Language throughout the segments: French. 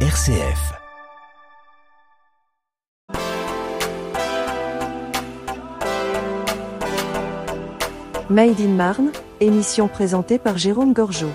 RCF. Made in Marne, émission présentée par Jérôme Gorgeau.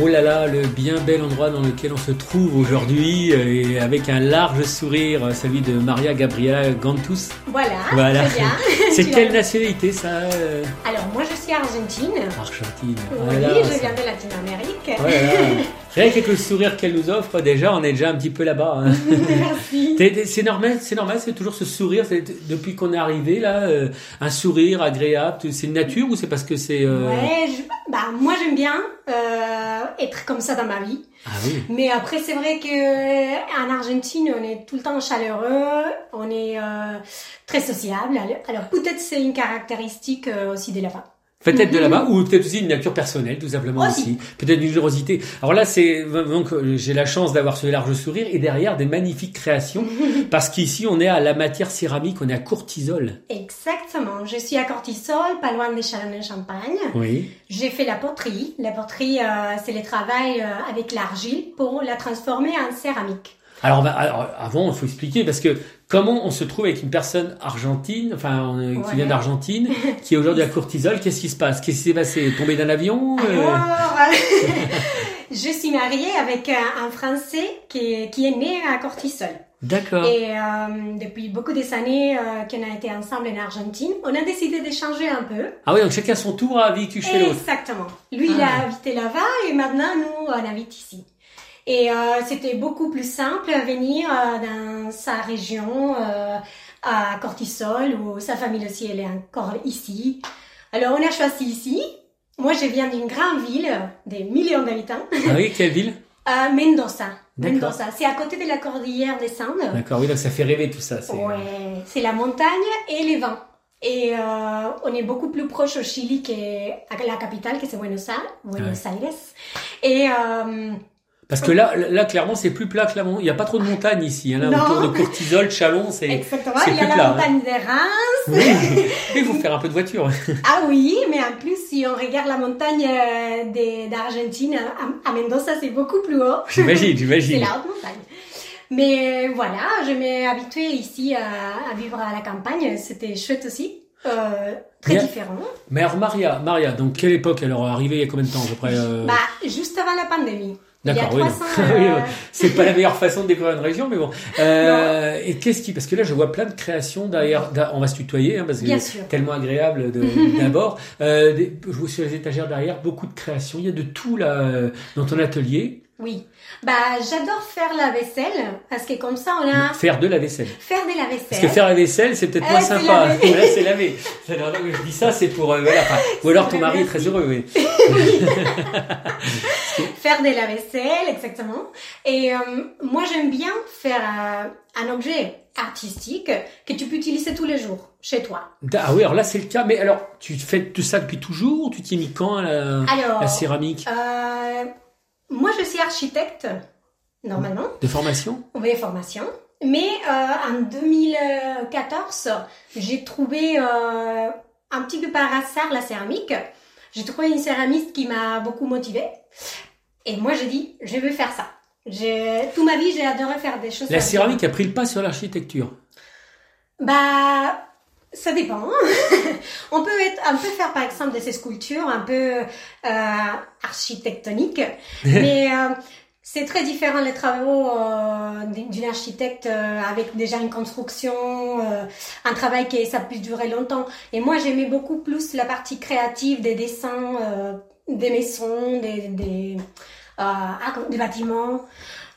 Oh là là, le bien bel endroit dans lequel on se trouve aujourd'hui, euh, et avec un large sourire, euh, celui de Maria Gabriela Gantus. Voilà, Voilà. très bien. C'est quelle nationalité ça euh, Alors, moi, je suis argentine. Argentine. Oui, Voilà, je viens de Latine-Amérique. Rien qu'avec le sourire qu'elle nous offre, déjà, on est déjà un petit peu là-bas. hein. Merci. C'est normal, c'est normal, c'est toujours ce sourire. c'est- Depuis qu'on est arrivé là, euh, un sourire agréable. C'est une nature ou c'est parce que c'est euh, Ouais, je- bah, moi, j'aime bien euh, être comme ça dans ma vie. Ah oui. Mais après, c'est vrai que euh, en Argentine, on est tout le temps chaleureux, on est euh, très sociable. Alors, alors, peut-être c'est une caractéristique euh, aussi de là-bas. Peut-être de là-bas, ou peut-être aussi une nature personnelle, tout simplement aussi. Aussi. Peut-être une générosité. Alors là, c'est donc euh, j'ai la chance d'avoir ce large sourire et derrière des magnifiques créations, parce qu'ici on est à la matière céramique, on est à Courtisol. Exactement. Je suis à Cortisol, pas loin des Châlons-en-Champagne. Oui. J'ai fait la poterie. La poterie, euh, c'est le travail euh, avec l'argile pour la transformer en céramique. Alors, bah, alors, avant, il faut expliquer parce que comment on se trouve avec une personne argentine, enfin euh, qui Ouais. vient d'Argentine, qui est aujourd'hui à Courtisol. Qu'est-ce qui se passe? Qu'est-ce qui s'est passé? Tombé d'un avion euh, Alors, je suis mariée avec un, un Français qui est, qui est né à Cortisol. D'accord. Et euh, depuis beaucoup des années euh, qu'on a été ensemble en Argentine, on a décidé d'échanger un peu. Ah oui, donc chacun son tour a vécu chez l'autre. Exactement. Lui, il Ah. a habité là-bas et maintenant, nous, on habite ici. Et euh, c'était beaucoup plus simple à venir euh, dans sa région, euh, à Cortisol, où sa famille aussi, elle est encore ici. Alors, on a choisi ici. Moi, je viens d'une grande ville, des millions d'habitants, Ah oui, quelle ville? À Mendoza. Mendoza, c'est à côté de la cordillère des Andes. D'accord, oui, donc ça fait rêver tout ça. c'est- Ouais, c'est la montagne et les vents. Et euh, on est beaucoup plus proche au Chili que la capitale, que c'est Buenos Aires. Buenos Aires. Et euh, Parce que là, là, clairement, c'est plus plat que la montagne. Il n'y a pas trop de montagnes ici. Hein, là, Non. autour de Courtisol, Chalon, c'est. exactement, c'est il y a la plat, hein. montagne des Reims. Oui. Il faut faire un peu de voiture. Ah oui, mais en plus, si on regarde la montagne euh, d'Argentine, à, à Mendoza, c'est beaucoup plus haut. J'imagine, C'est j'imagine. la haute montagne. Mais euh, voilà, je m'ai habituée ici à, à vivre à la campagne. C'était chouette aussi. Euh, très Bien. différent. Mais alors, Maria, Maria, donc quelle époque alors arrivée il y a combien de temps à peu près euh, Bah, juste avant la pandémie. D'accord, oui. 300 donc- euh. C'est pas la meilleure façon de découvrir une région, mais bon. Euh, et qu'est-ce qui, parce que là, je vois plein de créations derrière. On va se tutoyer, hein, parce que c'est tellement agréable d'abord. Euh, je vois sur les étagères derrière beaucoup de créations. Il y a de tout là euh, dans ton atelier. Oui. Bah, j'adore faire la vaisselle parce que comme ça, on a Faire de la vaisselle. faire de la vaisselle. Parce que faire la vaisselle, c'est peut-être Euh, moins sympa. laver. Là, c'est laver. Alors, je dis ça, c'est pour euh, voilà. enfin, ou alors ton mari est très heureux. Oui. faire de la vaisselle, exactement. Et euh, moi, j'aime bien faire un objet artistique que tu peux utiliser tous les jours chez toi. Ah oui, alors là, c'est le cas. Mais alors, tu fais tout ça depuis toujours Tu t'y es mis quand à la, Alors, la céramique? euh, moi, je suis architecte normalement. de formation Oui, formation. Mais euh, en 2014, j'ai trouvé euh, un petit peu par hasard la céramique. J'ai trouvé une céramiste qui m'a beaucoup motivée. Et moi, j'ai dit, je veux faire ça. Toute ma vie, j'ai adoré faire des choses. La céramique a pris le pas sur l'architecture? Bah, ça dépend. on peut être, on peut faire par exemple de ces sculptures un peu euh, architectoniques, mais euh, c'est très différent les travaux euh, d'une architecte euh, avec déjà une construction, euh, un travail qui ça peut durer longtemps. Et moi, j'aimais beaucoup plus la partie créative des dessins, euh, des maisons, des, des, euh, ah, des bâtiments.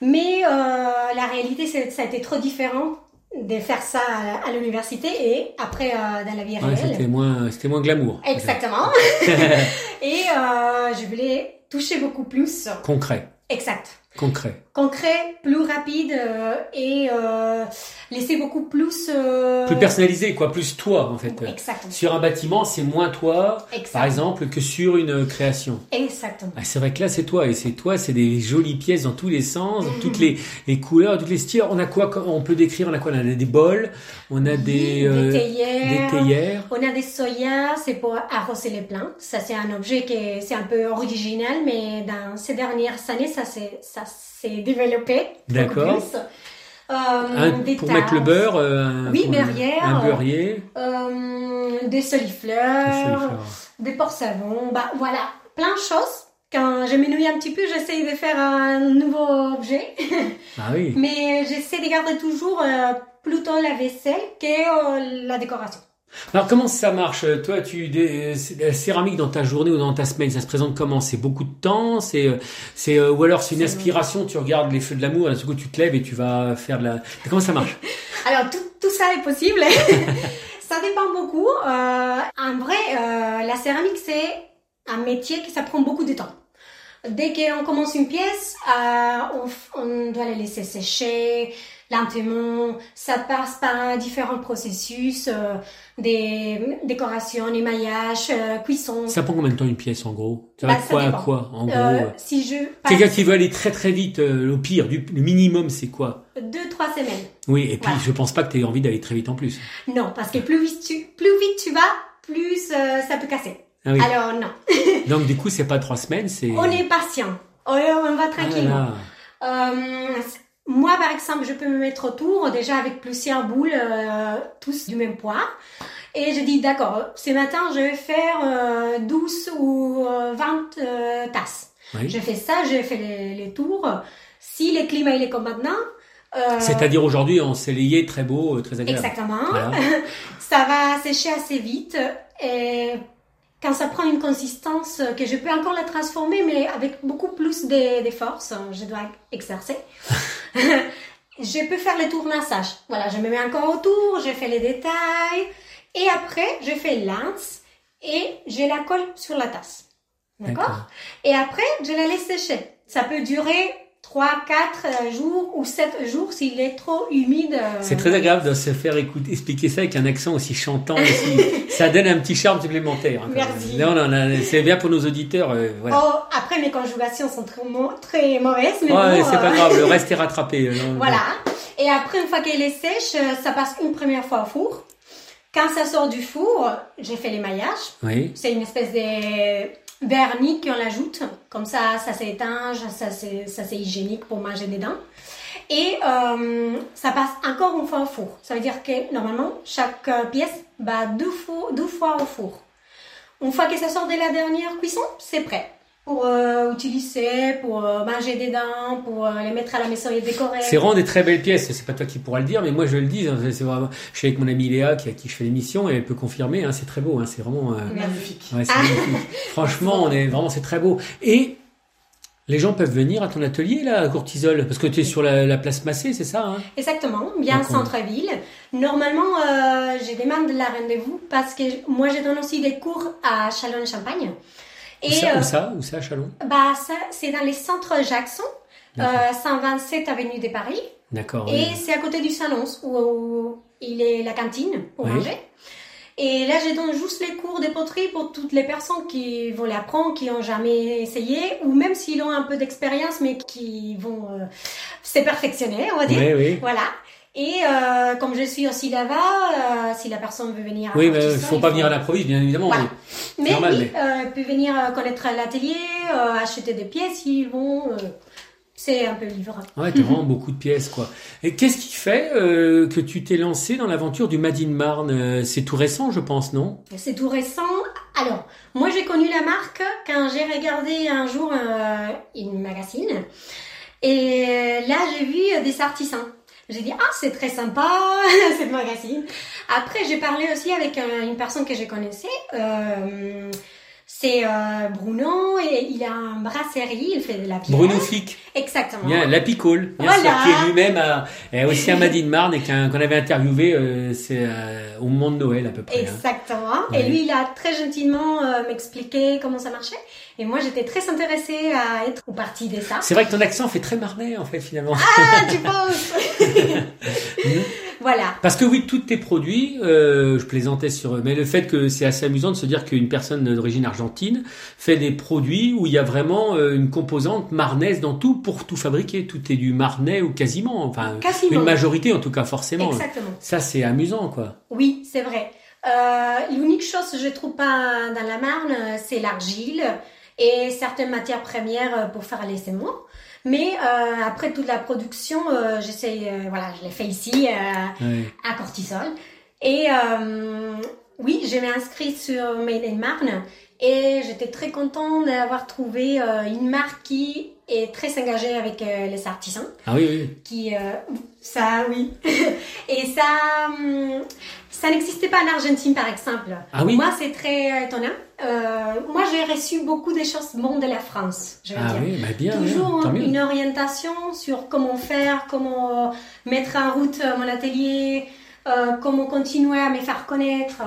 Mais euh, la réalité, ça a été trop différent de faire ça à, l'université et après euh, dans la vie Ouais, réelle. c'était moins, c'était moins glamour. Exactement. et euh, je voulais toucher beaucoup plus. Concret. Exact. Concret. concret, plus rapide euh, et euh, laisser beaucoup plus. euh, Plus personnalisé, quoi. Plus toi, en fait. Exactement. Sur un bâtiment, c'est moins toi, par exemple, que sur une création. Exactement. Ah, c'est vrai que là, c'est toi. Et c'est toi, c'est des jolies pièces dans tous les sens, toutes les, les couleurs, toutes les styles. On a quoi On peut décrire, on a quoi On a des bols, on a des, des théières. des théières. On a des soya, c'est pour arroser les plants. Ça, c'est un objet qui est, c'est un peu original, mais dans ces dernières années, ça s'est, ça s'est développé. D'accord. Euh, Un- des pour mettre le beurre, euh, Oui, derrière. un beurrier, euh, des des solifleurs, solifleurs. des bah voilà, plein de choses. Quand je m'ennuie un petit peu, j'essaye de faire un nouveau objet, Ah oui. mais j'essaie de garder toujours plutôt la vaisselle que la décoration. Alors comment ça marche? Toi, tu des, c'est- la céramique dans ta journée ou dans ta semaine, ça se présente comment? C'est beaucoup de temps, c'est euh, c'est euh, ou alors c'est une inspiration. Tu regardes les feux de l'amour, d'un coup tu te lèves et tu vas faire de la. Comment ça marche? Alors tout, tout ça est possible. ça dépend beaucoup. Euh, en vrai, euh, la céramique c'est un métier qui ça prend beaucoup de temps. Dès qu'on commence une pièce, euh, on, on doit la laisser sécher lentement. Ça passe par différents processus, euh, des décorations, émaillages, euh, cuisson. Ça prend combien de temps une pièce en gros? Ça Bah, va ça quoi à quoi en gros Euh, euh si je Quelqu'un qui veut aller très très vite, euh, au pire, du, le minimum c'est quoi? Deux trois semaines. Oui, et puis Voilà. je pense pas que tu aies envie d'aller très vite en plus. Non, parce que plus vite tu plus vite tu vas, plus euh, ça peut casser. Ah oui. Alors non. Donc du coup c'est pas trois semaines, c'est. On est patient. On, on va Ah tranquillement. Euh, moi, par exemple, je peux me mettre autour, déjà avec plusieurs boules, euh, tous du même poids. Et je dis, d'accord, ce matin, je vais faire euh, 12 ou euh, 20 euh, tasses. Oui. Je fais ça, je fais les, les tours. Si le climat il est comme maintenant, euh, C'est-à-dire aujourd'hui ensoleillé, très beau, euh, très agréable. exactement, Voilà. ça va sécher assez vite. Et quand ça prend une consistance que je peux encore la transformer, mais avec beaucoup plus de, de force, je dois exercer. je peux faire les tournages. Voilà, je me mets encore autour, je fais les détails. Et après, je fais lance et je la colle sur la tasse. D'accord Et après, je la laisse sécher. Ça peut durer 3, 4 jours ou 7 jours s'il est trop humide. euh, C'est très agréable de se faire écouter, expliquer ça avec un accent aussi chantant aussi. ça donne un petit charme supplémentaire. hein. Merci. Non, non, non, c'est bien pour nos auditeurs. euh, voilà. Oh, après, mes conjugations sont très, très mauvaises, mais ouais, bon, c'est pas euh, grave, le reste est rattrapé. euh, non, Voilà. Et après, une fois qu'elle est sèche, euh, ça passe une première fois au four. Quand ça sort du four, j'ai fait l'émaillage. Oui. C'est une espèce de vernis qu'on l'ajoute. Comme ça, ça s'étanche, ça c'est, hygiénique pour manger dedans. Et euh, ça passe encore une fois au four. Ça veut dire que normalement, chaque euh, pièce va deux fois, deux fois au four. Une fois que ça sort de la dernière cuisson, c'est prêt. Pour euh, utiliser, pour euh, manger dedans, pour euh, les mettre à la maison et décorer. C'est vraiment des très belles pièces. C'est pas toi qui pourras le dire, mais moi je le dis. hein, C'est vraiment. Je suis avec mon amie Léa qui, à qui je fais l'émission et elle peut confirmer. Hein, c'est très beau. Hein, c'est vraiment. euh, Magnifique. ouais, c'est Ah. magnifique. Franchement, on est vraiment. C'est très beau. Et les gens peuvent venir à ton atelier là, à Courtisol, parce que tu es sur la, la place Massé, c'est ça hein? Exactement, bien centre-ville. Normalement, euh, je demande la rendez-vous parce que moi, je donne aussi des cours à Chalon-Champagne. Où Et ça, euh, où ça, où ça, à Chalon bah, ça, c'est dans les centres Jackson, euh, D'accord. 127 avenue de Paris. D'accord. Et oui. c'est à côté du salon où, où il est la cantine pour Oui. manger. Et là, je donne juste les cours de poterie pour toutes les personnes qui veulent apprendre, qui ont jamais essayé, ou même s'ils ont un peu d'expérience, mais qui vont euh, se perfectionner, on va dire. Oui, oui. Voilà. Et euh, comme je suis aussi là-bas, euh, si la personne veut venir à Oui, mais il Courtisol, faut pas venir à l'improviste, bien évidemment. Voilà. mais- Mais normal, oui, euh, elle peut venir euh, connaître l'atelier, euh, acheter des pièces, ils vont... euh, c'est un peu libre. Ouais, t'as vraiment beaucoup de pièces, quoi. Et qu'est-ce qui fait euh, que tu t'es lancé dans l'aventure du Made in Marne? Euh, C'est tout récent, je pense, non? C'est tout récent. Alors, moi j'ai connu la marque quand j'ai regardé un jour euh, une magazine. Et là j'ai vu euh, des artisans. J'ai dit, ah c'est très sympa cette magazine. Après j'ai parlé aussi avec euh, une personne que je connaissais. Euh, C'est euh, Bruno et il a un brasserie, il fait de la bière. Bruno Fick. Exactement. Bien, la Picole, bien Voilà. sûr, qui est lui-même à- est aussi un Madine Marne et qu'on avait interviewé euh, c'est euh, au moment de Noël à peu près. hein. Exactement. Ouais. Et lui, il a très gentiment euh, m'expliqué comment ça marchait. Et moi, j'étais très intéressée à être au parti de ça. C'est vrai que ton accent fait très marnais en fait finalement. Ah, tu penses Voilà. Parce que oui, tous tes produits, euh, je plaisantais sur eux, mais le fait que c'est assez amusant de se dire qu'une personne d'origine argentine fait des produits où il y a vraiment euh, une composante marnaise dans tout pour tout fabriquer. Tout est du marnais ou quasiment, enfin Quasiment. une majorité en tout cas forcément. Exactement. Ça c'est amusant quoi. Oui, c'est vrai. Euh, L'unique chose que je trouve pas dans la Marne, c'est l'argile et certaines matières premières pour faire les séments. Mais euh, après toute la production, euh, j'essaie, euh, voilà, je l'ai fait ici euh, à Cortisol. Et euh, oui, je m'ai inscrite sur Made in Marne et j'étais très contente d'avoir trouvé euh, une marque qui est très engagée avec euh, les artisans. Ah oui oui. qui euh, ça oui. Et ça hum, ça n'existait pas en Argentine par exemple. Ah oui. Moi c'est très étonnant. Moi j'ai reçu beaucoup des choses bon de la France je veux Ah dire. oui, bah bien, toujours une orientation sur comment faire comment mettre en route mon atelier comment continuer à me faire connaître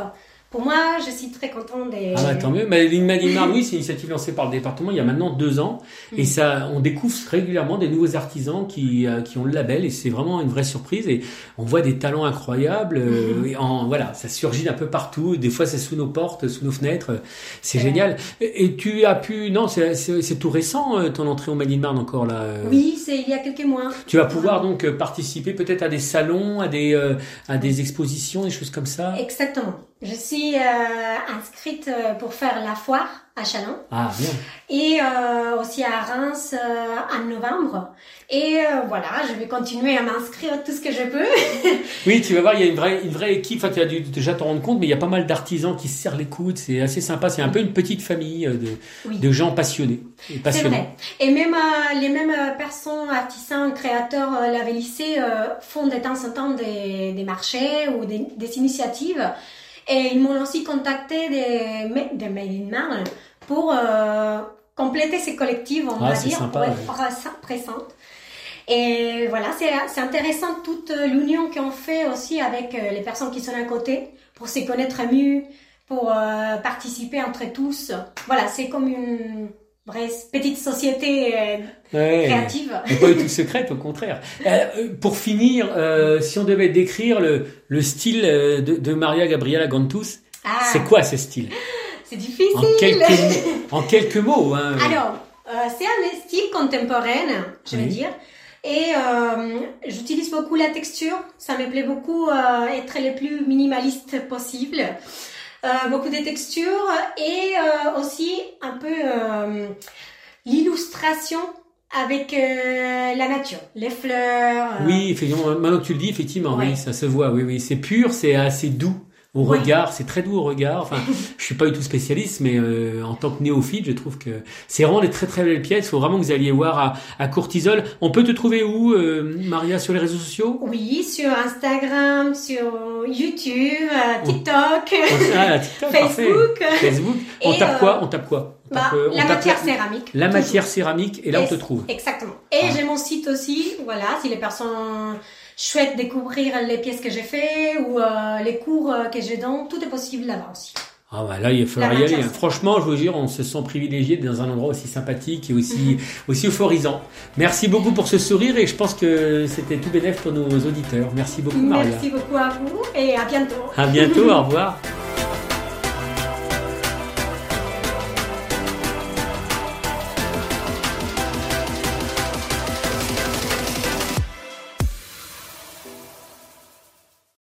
pour moi je suis très contente des Ah bah tant mieux. Mais l'Inmadine Marne, oui, c'est une initiative lancée par le département il y a maintenant deux ans. Et ça, on découvre régulièrement des nouveaux artisans qui, euh, qui ont le label et c'est vraiment une vraie surprise. Et on voit des talents incroyables. euh, Mm-hmm. et en, voilà, ça surgit d'un peu partout. Des fois, c'est sous nos portes, sous nos fenêtres. C'est Ouais. génial. Et, et tu as pu, non, c'est tout récent euh, ton entrée au Madine Marne encore là. euh. oui c'est il y a quelques mois Tu vas pouvoir donc euh, participer peut-être à des salons, à des, euh, à des expositions, des choses comme ça. Exactement. Je suis euh, inscrite euh, pour faire la foire à Chalon Ah bien. et euh, aussi à Reims en novembre. Et voilà, je vais continuer à m'inscrire tout ce que je peux. Oui, tu vas voir, il y a une vraie, une vraie équipe. Enfin, tu as dû déjà t'en rendre compte, mais il y a pas mal d'artisans qui se serrent les coudes. C'est assez sympa. C'est un peu une petite famille de, Oui. de gens passionnés et vrai. Et même les mêmes personnes, artisans, créateurs, l'avaient lycée, font de temps en temps des, des marchés ou des, des initiatives. Et ils m'ont aussi contacté des, des Made in pour euh, compléter ces collectifs, on Ah, va dire, sympa, pour être ouais. présente. Et voilà, c'est c'est intéressant toute l'union qu'on fait aussi avec euh, les personnes qui sont à côté pour se connaître mieux, pour euh, participer entre tous. Voilà, c'est comme une petite société euh, Ouais. créative. Pas du tout secrète, au contraire. Euh, euh, pour finir, euh, si on devait décrire le, le style de, de Maria Gabriela Gantus, Ah, c'est quoi ce style? C'est difficile. en quelques, en quelques mots. Hein. Alors, euh, c'est un style contemporain, je veux dire. Et euh, j'utilise beaucoup la texture. Ça me plaît beaucoup être le plus minimaliste possible. Euh, beaucoup de textures et euh, aussi un peu euh, l'illustration avec la nature, les fleurs. Oui, effectivement, maintenant que tu le dis, effectivement, Ouais. oui, ça se voit. Oui, oui, c'est pur, c'est assez doux au Ouais. regard, c'est très doux au regard. Enfin, je suis pas du tout spécialiste, mais euh, en tant que néophyte, je trouve que c'est vraiment des très très belles pièces. Il faut vraiment que vous alliez voir à, à Courtisol. On peut te trouver où, euh, Maria, sur les réseaux sociaux? Oui, sur Instagram, sur YouTube, euh, TikTok, Ah, TikTok. Facebook. Facebook. On Et, tape euh, quoi? On tape quoi? On Bah, euh, on la matière céramique. La toujours. matière céramique, et là on te trouve. Exactement. Et Ah. j'ai mon site aussi, voilà, si les personnes souhaitent découvrir les pièces que j'ai fait ou euh, les cours euh, que je donne, tout est possible là-bas aussi. Ah bah là, il va falloir y aller. Franchement, je vous jure, on se sent privilégié dans un endroit aussi sympathique et aussi, aussi euphorisant. Merci beaucoup pour ce sourire et je pense que c'était tout bénéf pour nos auditeurs. Merci beaucoup, Maria. Merci beaucoup à vous et à bientôt. À bientôt, au revoir.